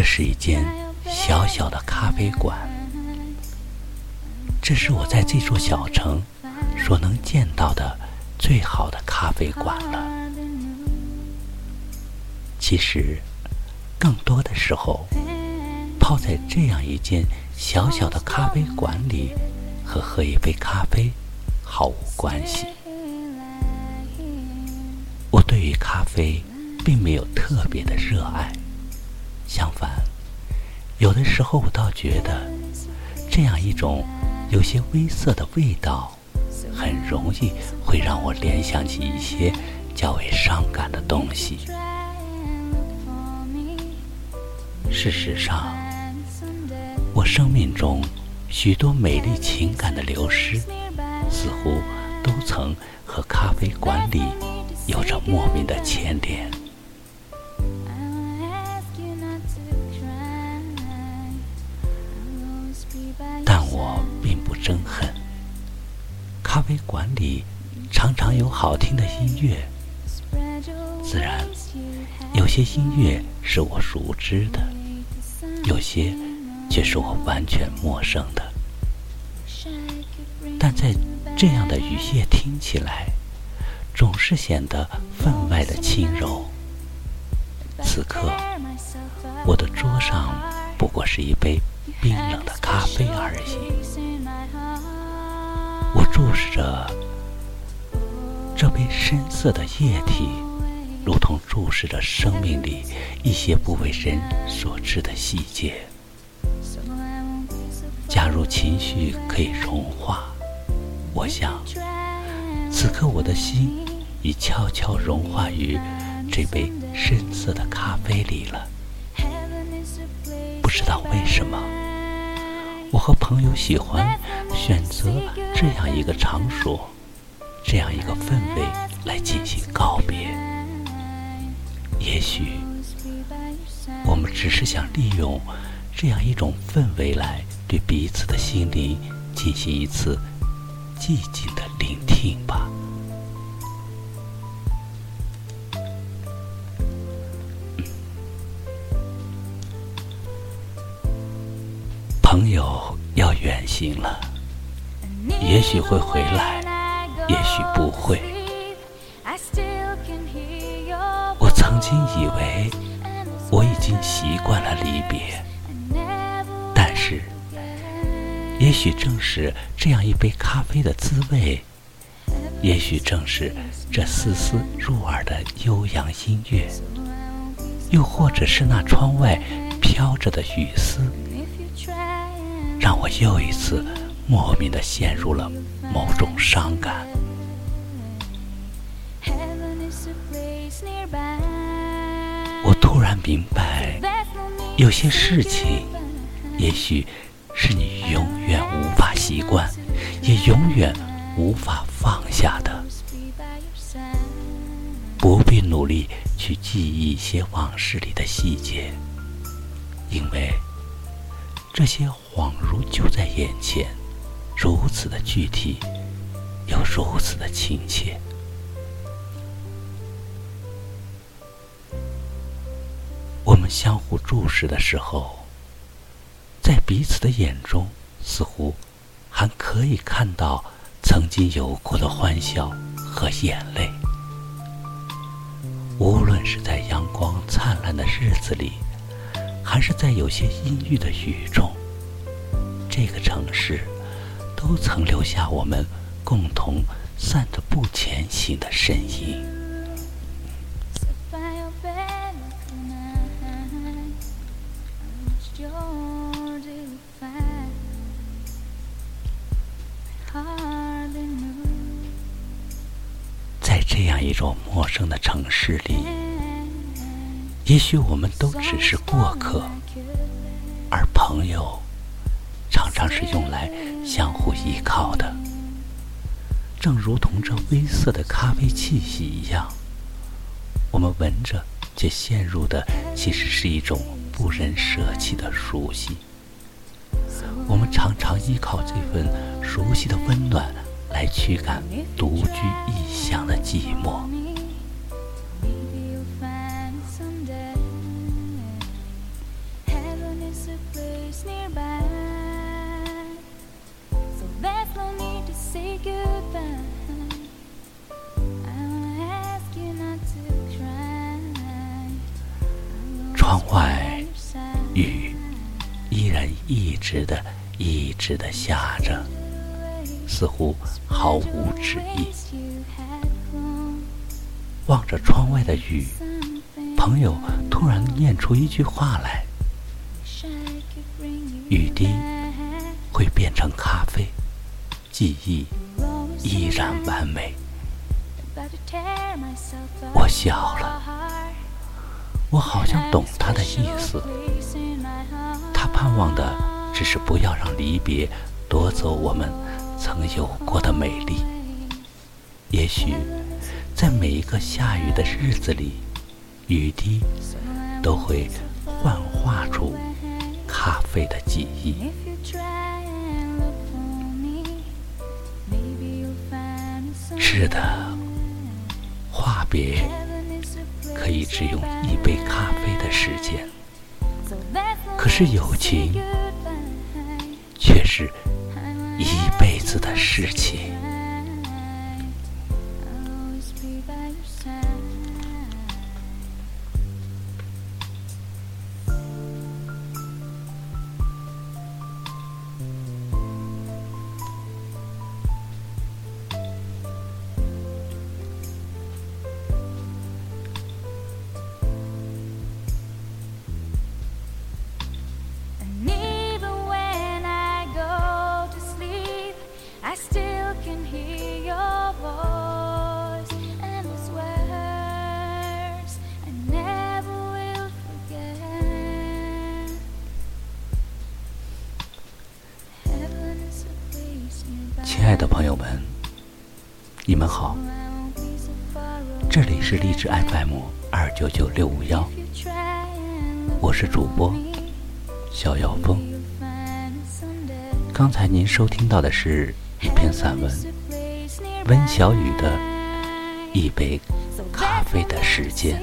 这是一间小小的咖啡馆，这是我在这座小城所能见到的最好的咖啡馆了。其实，更多的时候，泡在这样一间小小的咖啡馆里，和喝一杯咖啡毫无关系。我对于咖啡并没有特别的热爱。相反，有的时候我倒觉得，这样一种有些微涩的味道，很容易会让我联想起一些较为伤感的东西。事实上，我生命中许多美丽情感的流失，似乎都曾和咖啡馆里有着莫名的牵连。憎恨。咖啡馆里常常有好听的音乐，自然有些音乐是我熟知的，有些却是我完全陌生的。但在这样的雨夜听起来，总是显得分外的轻柔。此刻，我的桌上不过是一杯冰冷的咖啡而已。我注视着这杯深色的液体，如同注视着生命里一些不为人所知的细节。假如情绪可以融化，我想，此刻我的心已悄悄融化于这杯深色的咖啡里了。不知道为什么。我和朋友喜欢选择这样一个场所，这样一个氛围来进行告别。也许我们只是想利用这样一种氛围来对彼此的心灵进行一次寂静的聆听吧。友要远行了，也许会回来，也许不会。我曾经以为我已经习惯了离别，但是，也许正是这样一杯咖啡的滋味，也许正是这丝丝入耳的悠扬音乐，又或者是那窗外飘着的雨丝。让我又一次莫名的陷入了某种伤感。我突然明白，有些事情，也许是你永远无法习惯，也永远无法放下的。不必努力去记忆一些往事里的细节，因为。这些恍如就在眼前，如此的具体，又如此的亲切。我们相互注视的时候，在彼此的眼中，似乎还可以看到曾经有过的欢笑和眼泪。无论是在阳光灿烂的日子里。还是在有些阴郁的雨中，这个城市都曾留下我们共同散着步前行的身影。在这样一座陌生的城市里。也许我们都只是过客，而朋友常常是用来相互依靠的。正如同这微涩的咖啡气息一样，我们闻着却陷入的其实是一种不忍舍弃的熟悉。我们常常依靠这份熟悉的温暖来驱赶独居异乡直的、一直的下着，似乎毫无止意。望着窗外的雨，朋友突然念出一句话来：“雨滴会变成咖啡，记忆依然完美。”我笑了，我好像懂他的意思。他盼望的只是不要让离别夺走我们曾有过的美丽。也许。在每一个下雨的日子里，雨滴都会幻化出咖啡的记忆。是的，话别可以只用一杯咖啡的时间，可是友情却是一辈子的事情。的朋友们，你们好，这里是励志 FM 二九九六五幺，我是主播小妖风。刚才您收听到的是一篇散文，温小雨的《一杯咖啡的时间》。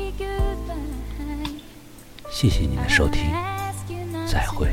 谢谢您的收听，再会。